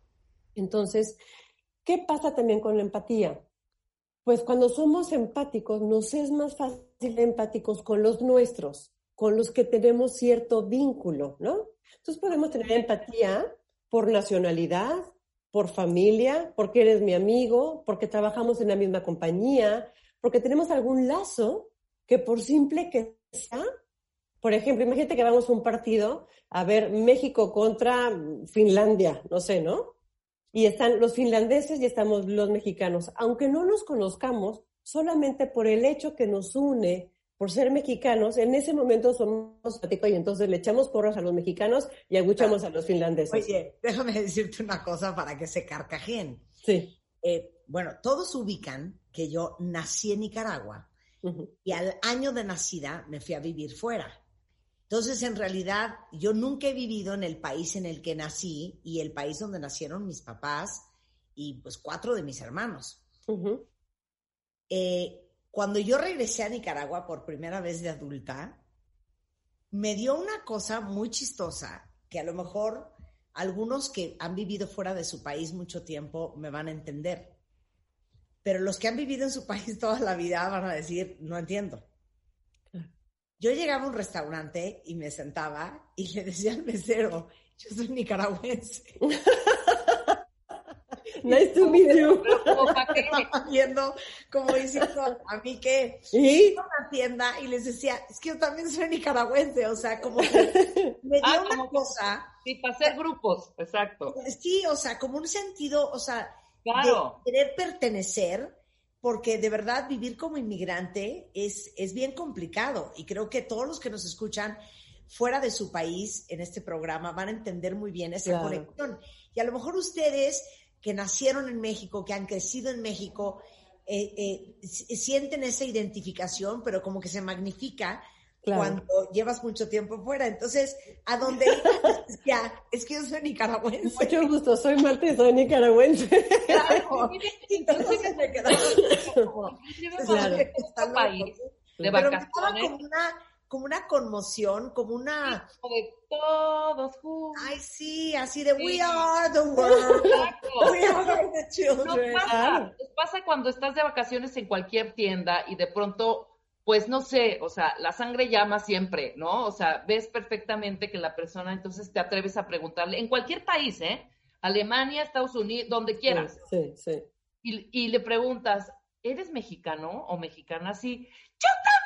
Entonces, ¿qué pasa también con la empatía? Pues cuando somos empáticos, nos es más fácil ser empáticos con los nuestros, con los que tenemos cierto vínculo, ¿no? Entonces podemos tener empatía por nacionalidad, por familia, porque eres mi amigo, porque trabajamos en la misma compañía, porque tenemos algún lazo que por simple que sea, por ejemplo, imagínate que vamos a un partido a ver México contra Finlandia, no sé, ¿no? Y están los finlandeses y estamos los mexicanos. Aunque no nos conozcamos, solamente por el hecho que nos une, por ser mexicanos, en ese momento somos y entonces le echamos porras a los mexicanos y aguchamos a los finlandeses. Oye, déjame decirte una cosa para que se carcajeen. Sí. Eh, bueno, todos ubican que yo nací en Nicaragua y al año de nacida me fui a vivir fuera. Entonces, en realidad, yo nunca he vivido en el país en el que nací y el país donde nacieron mis papás y pues cuatro de mis hermanos. Eh, cuando yo regresé a Nicaragua por primera vez de adulta, me dio una cosa muy chistosa que a lo mejor algunos que han vivido fuera de su país mucho tiempo me van a entender. Pero los que han vivido en su [laughs] país toda la vida van a decir, no entiendo. Yo llegaba a un restaurante y me sentaba y le decía al mesero, yo soy nicaragüense. [laughs] Nice to meet you. [laughs] Viendo como diciendo a mí que ¿Y? iba a una tienda y les decía, es que yo también soy nicaragüense, o sea, como que me dio Ah, una como que- cosa, Sí, para hacer grupos, exacto. sí, o sea, como un sentido, o sea, Claro. de querer pertenecer, porque de verdad vivir como inmigrante es, es bien complicado y creo que todos los que nos escuchan fuera de su país en este programa van a entender muy bien esa Claro. conexión. Y a lo mejor ustedes que nacieron en México, que han crecido en México, eh, eh, sienten esa identificación, pero como que se magnifica Claro. cuando llevas mucho tiempo fuera. Entonces, a donde [laughs] ya, es que yo soy nicaragüense. Mucho gusto, soy Marta y soy nicaragüense. Claro. [laughs] Entonces me quedaba como, Claro. a otro país de pero me daba vacaciones como una, como una conmoción, como una, como de todos juntos. ay sí, así de we Sí. are the [laughs] world, Exacto. [laughs] we are the Nos children. pasa, nos pasa cuando estás de vacaciones en cualquier tienda y de pronto, pues no sé, o sea, la sangre llama siempre, ¿no? O sea, ves perfectamente que la persona, entonces te atreves a preguntarle, en cualquier país, ¿eh? Alemania, Estados Unidos, donde quieras, Sí, sí. y, y le preguntas, ¿eres mexicano o mexicana? Sí, yo también.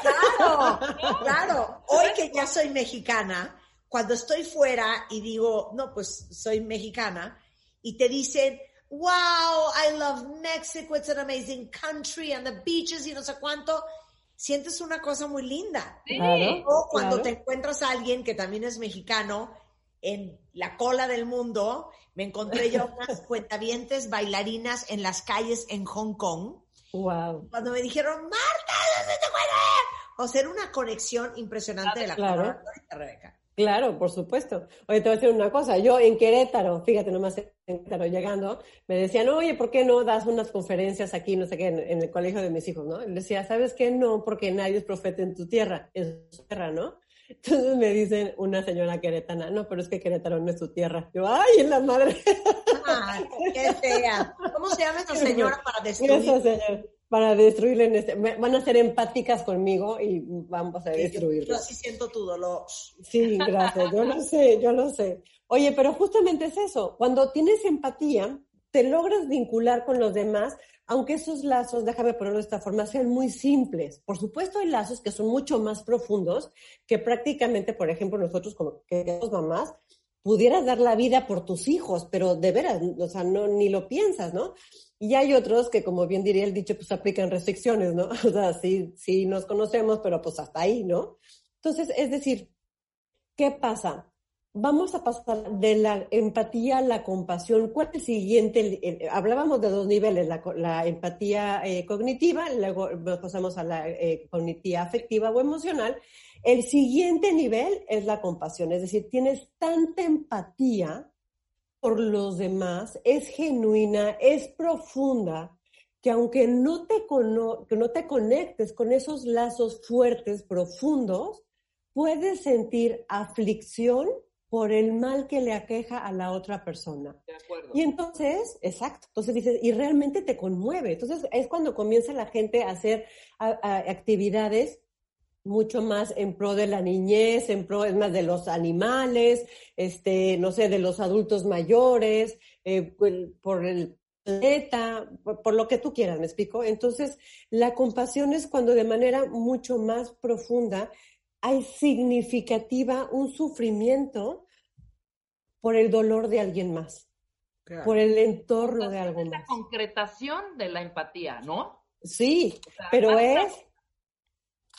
Claro, [laughs] claro. Hoy que ya soy mexicana, cuando estoy fuera y digo, no, pues soy mexicana, y te dicen, wow, I love Mexico, it's an amazing country, and the beaches y no sé cuánto, sientes una cosa muy linda. Sí. Claro. O cuando claro. te encuentras a alguien que también es mexicano en la cola del mundo, me encontré yo [laughs] unas cuentavientes bailarinas en las calles en Hong Kong, Wow. cuando me dijeron, Marta. O sea, era una conexión impresionante de la Claro. Rebeca. Claro, por supuesto. Oye, te voy a decir una cosa. Yo en Querétaro, fíjate nomás en Querétaro llegando, me decían, oye, ¿por qué no das unas conferencias aquí, no sé qué, en, en el colegio de mis hijos, ¿no? Y le decía, ¿sabes qué? No, porque nadie es profeta en tu tierra, en su tierra, ¿no? Entonces me dicen una señora queretana, no, pero es que Querétaro no es su tierra. Yo, ¡ay, en la madre! Ay, qué fea. ¿Cómo se llama esta señora para [laughs] Esa destruir? Para destruirle en este, van a ser empáticas conmigo y vamos a Yo, yo destruirla. sí siento tu dolor. Sí, gracias, yo lo sé, yo lo sé. Oye, pero justamente es eso, cuando tienes empatía, te logras vincular con los demás, aunque esos lazos, déjame ponerlo de esta forma, sean muy simples. Por supuesto hay lazos que son mucho más profundos, que prácticamente, por ejemplo, nosotros como que somos mamás, pudieras dar la vida por tus hijos, pero de veras, o sea, no, ni lo piensas, ¿no? Y hay otros que, como bien diría el dicho, pues aplican restricciones, ¿no? [laughs] O sea, sí, sí nos conocemos, pero pues hasta ahí, ¿no? Entonces, es decir, ¿qué pasa? Vamos a pasar de la empatía a la compasión. ¿Cuál es el siguiente? Hablábamos de dos niveles, la, la empatía eh, cognitiva, luego pasamos a la eh, cognitiva afectiva o emocional. El siguiente nivel es la compasión, es decir, tienes tanta empatía por los demás es genuina, es profunda, que aunque no te, cono- que no te conectes con esos lazos fuertes, profundos, puedes sentir aflicción por el mal que le aqueja a la otra persona. De acuerdo. Y entonces, exacto, entonces dices, y realmente te conmueve. Entonces es cuando comienza la gente a hacer a- a- actividades mucho más en pro de la niñez, en pro, es más, de los animales, este, no sé, de los adultos mayores, eh, por- por el planeta, por, por lo que tú quieras, ¿me explico? Entonces, la compasión es cuando de manera mucho más profunda hay significativa un sufrimiento por el dolor de alguien más, por el entorno de algo Es la más. concretación de la empatía, ¿no? Sí, O sea, pero es,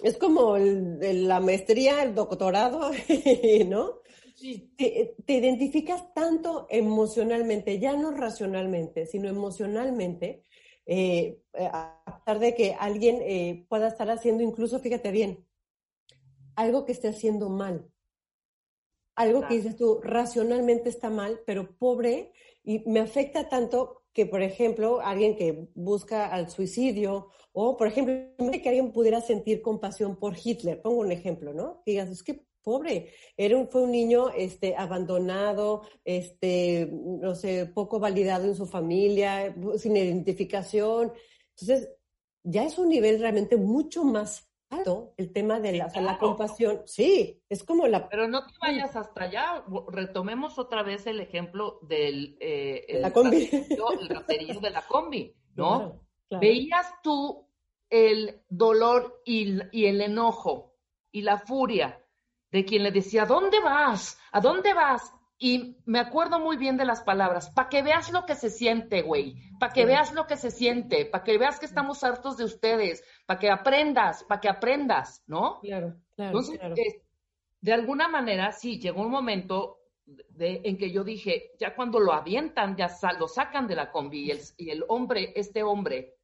es como el- el- la maestría, el doctorado, [laughs] ¿no? Sí, Te, te identificas tanto emocionalmente, ya no racionalmente, sino emocionalmente, eh, a pesar de que alguien eh, pueda estar haciendo, incluso, fíjate bien, algo que esté haciendo mal. Algo que dices tú, racionalmente está mal, pero pobre, y me afecta tanto que, por ejemplo, alguien que busca al suicidio, o, por ejemplo, que alguien pudiera sentir compasión por Hitler, pongo un ejemplo, ¿no? Que digas, es que pobre, era fue un niño este, abandonado, este, no sé, poco validado en su familia, sin identificación. Entonces, ya es un nivel realmente mucho más el tema de la, compasión. Sí, es como la... pero no te vayas hasta allá. Retomemos otra vez el ejemplo del eh, el La combi. raterillo, el raterillo de la combi, [laughs] ¿no? Claro, claro. Veías tú el dolor y, y el enojo y la furia de quien le decía, ¿a dónde vas? ¿A dónde vas? Y me acuerdo muy bien de las palabras, para que veas lo que se siente, güey, para que Sí. veas lo que se siente, para que veas que estamos hartos de ustedes, para que aprendas, para que aprendas, ¿no? Claro, claro, Entonces, claro. de alguna manera, sí, llegó un momento de- en que yo dije, ya cuando lo avientan, ya lo sacan de la combi y el, y el hombre, este hombre,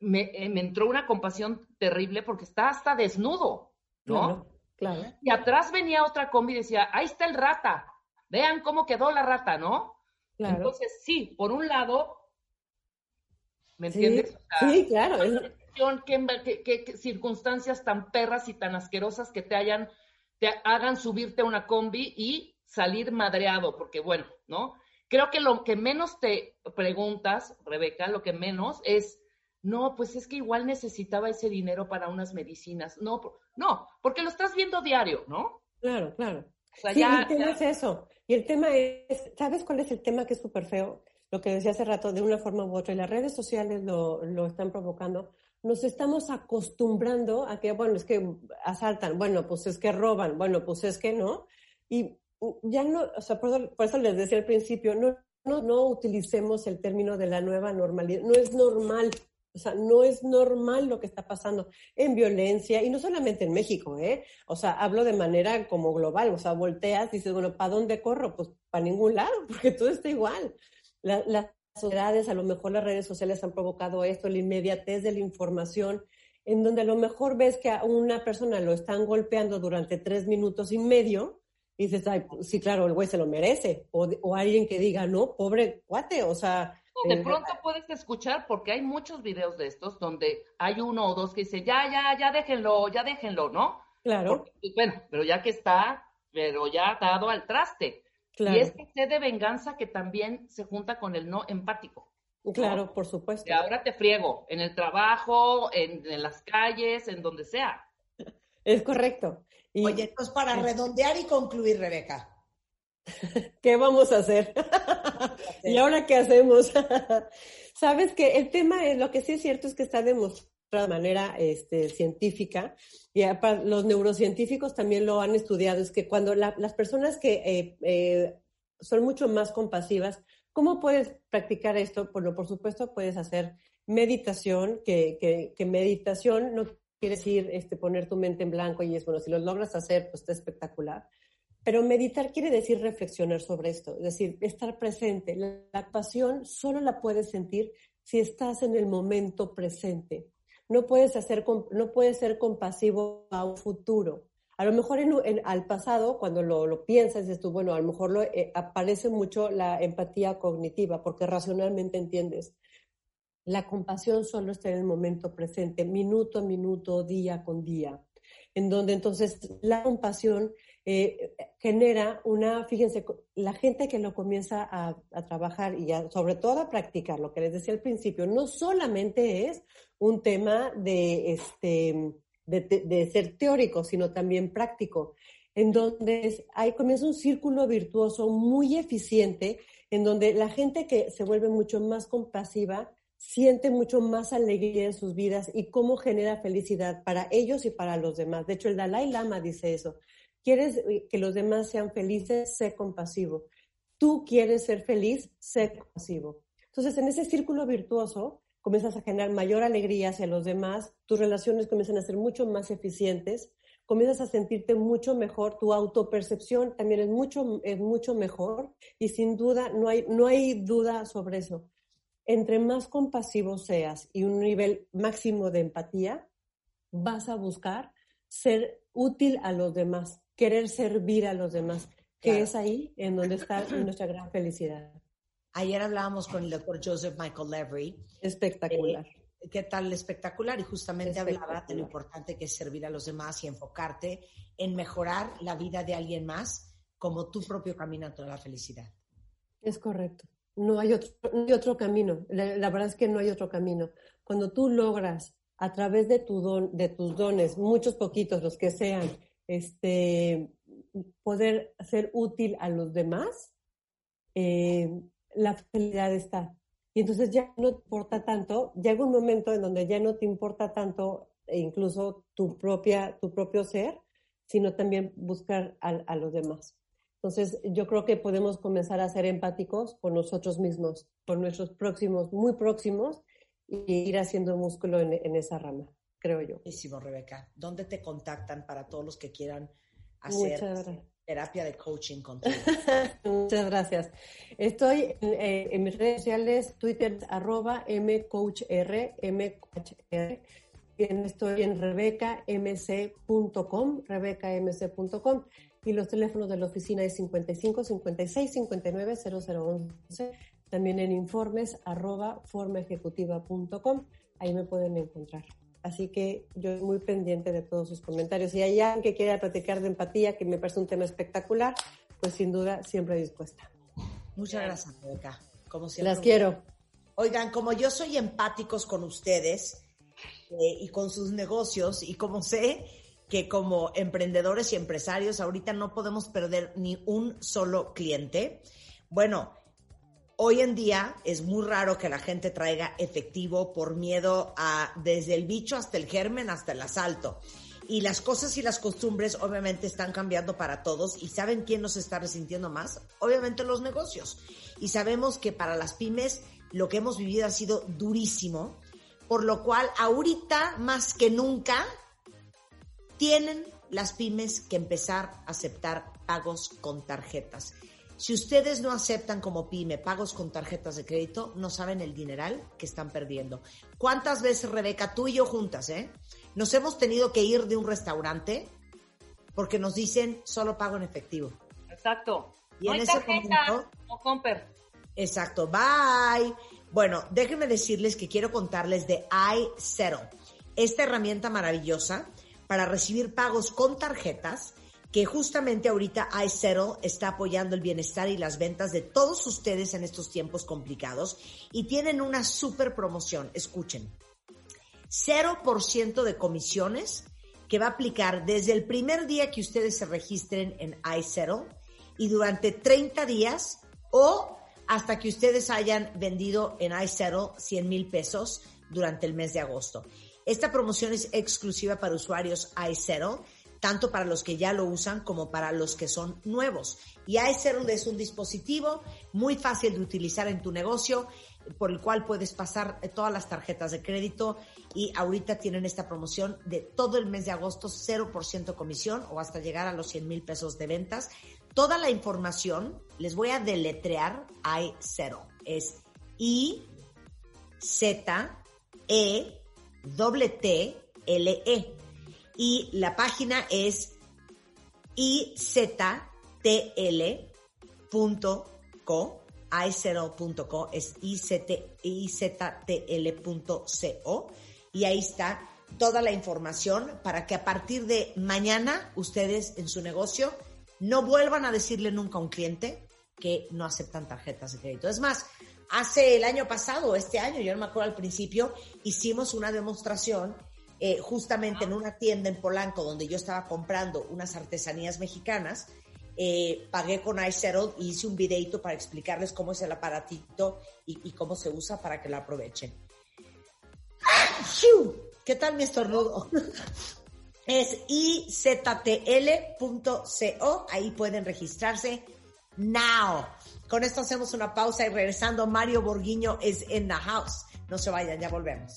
me, eh, me entró una compasión terrible porque está hasta desnudo, ¿no? Claro, claro. Y atrás venía otra combi y decía, ahí está el rata, vean cómo quedó la rata, ¿no? claro. Entonces, sí, por un lado, ¿me Sí, entiendes? O sea, sí, claro. es- qué, qué- qué- qué circunstancias tan perras y tan asquerosas que te hayan, te hagan subirte a una combi y salir madreado, porque bueno, ¿no? Creo que lo que menos te preguntas, Rebeca, lo que menos es, no, pues es que igual necesitaba ese dinero para unas medicinas. No, no, porque lo estás viendo diario, ¿no? Claro, claro. O sea, Sí, ya, el tema ya- es eso. Y el tema es, ¿sabes cuál es el tema que es súper feo? Lo que decía hace rato, de una forma u otra, y las redes sociales lo, lo están provocando. Nos estamos acostumbrando a que, bueno, es que asaltan, bueno, pues es que roban, bueno, pues es que no. Y ya no, o sea, por, eso- por eso les decía al principio, no, no, no utilicemos el término de la nueva normalidad. No es normal. O sea, no es normal lo que está pasando en violencia, y no solamente en México, ¿eh? O sea, hablo de manera como global, o sea, volteas y dices, bueno, ¿para dónde corro? Pues para ningún lado, [laughs] porque todo está igual. La- las sociedades, a lo mejor las redes sociales han provocado esto, la inmediatez de la información, en donde a lo mejor ves que a una persona lo están golpeando durante tres minutos y medio, y dices, ay, pues, sí, claro, el güey se lo merece. O, o alguien que diga, no, pobre cuate, o sea... De pronto puedes escuchar, porque hay muchos videos de estos donde hay uno o dos que dicen, ya, ya, ya déjenlo, ya déjenlo, ¿no? Claro, Porque, pues, bueno, pero ya que está, pero ya dado al traste. claro, Y este sed de venganza que también se junta con el no empático. claro, por supuesto. Que ahora te friego, en el trabajo, en, en las calles, en donde sea. Es correcto. Y, Oye, entonces para redondear y concluir, Rebeca. [laughs] ¿Qué vamos a hacer? [laughs] [laughs] ¿Y ahora qué hacemos? [laughs] Sabes que el tema es, lo que sí es cierto es que está demostrado de manera este, científica, y los neurocientíficos también lo han estudiado, es que cuando la- las personas que eh, eh, son mucho más compasivas, ¿cómo puedes practicar esto? Bueno, por supuesto puedes hacer meditación, que, que- que meditación no quiere decir este, poner tu mente en blanco y es bueno, si lo logras hacer, pues está espectacular. Pero meditar quiere decir reflexionar sobre esto, es decir, estar presente. La, la pasión solo la puedes sentir si estás en el momento presente. No puedes, hacer, no puedes ser compasivo a un futuro. A lo mejor en, en- al pasado, cuando lo, lo piensas, dices tú, bueno, a lo mejor lo, eh, aparece mucho la empatía cognitiva, porque racionalmente entiendes. La compasión solo está en el momento presente, minuto a minuto, día con día, en donde entonces la compasión eh, genera una, fíjense, la gente que lo comienza a, trabajar y a- sobre todo a practicar, lo que les decía al principio, no solamente es un tema de, este, de, ser teórico, sino también práctico, en donde hay, comienza un círculo virtuoso muy eficiente, en donde la gente que se vuelve mucho más compasiva siente mucho más alegría en sus vidas y cómo genera felicidad para ellos y para los demás. De hecho, el Dalai Lama dice eso. ¿Quieres eh, que los demás sean felices? Sé compasivo. Tú quieres ser feliz, sé compasivo. Entonces, en ese círculo virtuoso, comienzas a generar mayor alegría hacia los demás, tus relaciones comienzan a ser mucho más eficientes, comienzas a sentirte mucho mejor, tu autopercepción también es mucho, es mucho mejor y sin duda, no hay, no hay duda sobre eso. Entre más compasivo seas y un nivel máximo de empatía, vas a buscar ser útil a los demás, querer servir a los demás, que Claro. es ahí en donde está nuestra gran felicidad. Ayer hablábamos con el doctor Joseph Michael Levry. Espectacular. Eh, ¿Qué tal espectacular? Y justamente hablaba de lo Espectacular. importante que es servir a los demás y enfocarte en mejorar la vida de alguien más como tu propio camino a toda la felicidad. Es correcto. No hay otro, no hay otro camino. La, la verdad es que no hay otro camino. Cuando tú logras a través de, tu don, de tus dones, muchos poquitos, los que sean, este, poder ser útil a los demás, eh, la felicidad está. Y entonces ya no te importa tanto, llega un momento en donde ya no te importa tanto e incluso tu, propia, tu propio ser, sino también buscar a, los demás. Entonces, yo creo que podemos comenzar a ser empáticos con nosotros mismos, con nuestros próximos, muy próximos, y ir haciendo músculo en esa rama, creo yo. Buenísimo, Rebeca. ¿Dónde te contactan para todos los que quieran hacer terapia de coaching contigo? [laughs] Muchas gracias. Estoy en, eh, en mis redes sociales, Twitter, arroba mcoachr, mcoachr. Estoy en rebecamc.com, rebecamc.com, y los teléfonos de la oficina es 55 56 59 0011. También en informes, arroba formaejecutiva.com. Ahí me pueden encontrar. Así que yo muy pendiente de todos sus comentarios. Si hay alguien que quiera platicar de empatía, que me parece un tema espectacular, pues sin duda siempre dispuesta. Muchas gracias, Rebeca. Como siempre. Las quiero. Oigan, como yo soy empáticos con ustedes eh, y con sus negocios, y como sé que como emprendedores y empresarios ahorita no podemos perder ni un solo cliente, bueno, hoy en día es muy raro que la gente traiga efectivo por miedo a desde el bicho hasta el germen hasta el asalto. Y las cosas y las costumbres obviamente están cambiando para todos. ¿Y saben quién nos está resintiendo más? Obviamente los negocios. Y sabemos que para las pymes lo que hemos vivido ha sido durísimo. Por lo cual ahorita más que nunca tienen las pymes que empezar a aceptar pagos con tarjetas. Si ustedes no aceptan como pyme pagos con tarjetas de crédito, no saben el dineral que están perdiendo. ¿Cuántas veces, Rebeca, tú y yo juntas, eh? Nos hemos tenido que ir de un restaurante porque nos dicen solo pago en efectivo. Exacto. Y no en ese tarjeta, momento- no comper. Exacto, bye. Bueno, déjenme decirles que quiero contarles de iSettle, esta herramienta maravillosa para recibir pagos con tarjetas que justamente ahorita iSettle está apoyando el bienestar y las ventas de todos ustedes en estos tiempos complicados y tienen una super promoción, escuchen. 0% de comisiones que va a aplicar desde el primer día que ustedes se registren en iSettle y durante 30 días o hasta que ustedes hayan vendido en iSettle 100 mil pesos durante el mes de agosto. Esta promoción es exclusiva para usuarios iSettle, tanto para los que ya lo usan como para los que son nuevos. Y iSettle es un dispositivo muy fácil de utilizar en tu negocio, por el cual puedes pasar todas las tarjetas de crédito y ahorita tienen esta promoción de todo el mes de agosto, 0% comisión o hasta llegar a los 100 mil pesos de ventas. Toda la información les voy a deletrear iSettle. Es I Z E T L E y la página es iztl.co, iztl.co, es IZT iztl.co, y ahí está toda la información para que a partir de mañana ustedes en su negocio no vuelvan a decirle nunca a un cliente que no aceptan tarjetas de crédito. Es más, hace el año pasado, este año, yo no me acuerdo al principio, hicimos una demostración eh, justamente en una tienda en Polanco donde yo estaba comprando unas artesanías mexicanas. Eh, pagué con iSettle y hice un videito para explicarles cómo es el aparatito y, y cómo se usa para que lo aprovechen. ¿Qué tal mi estornudo? [laughs] es iztl.co, ahí pueden registrarse now. Con esto hacemos una pausa y regresando, Mario Borguiño es in the house. No se vayan, ya volvemos.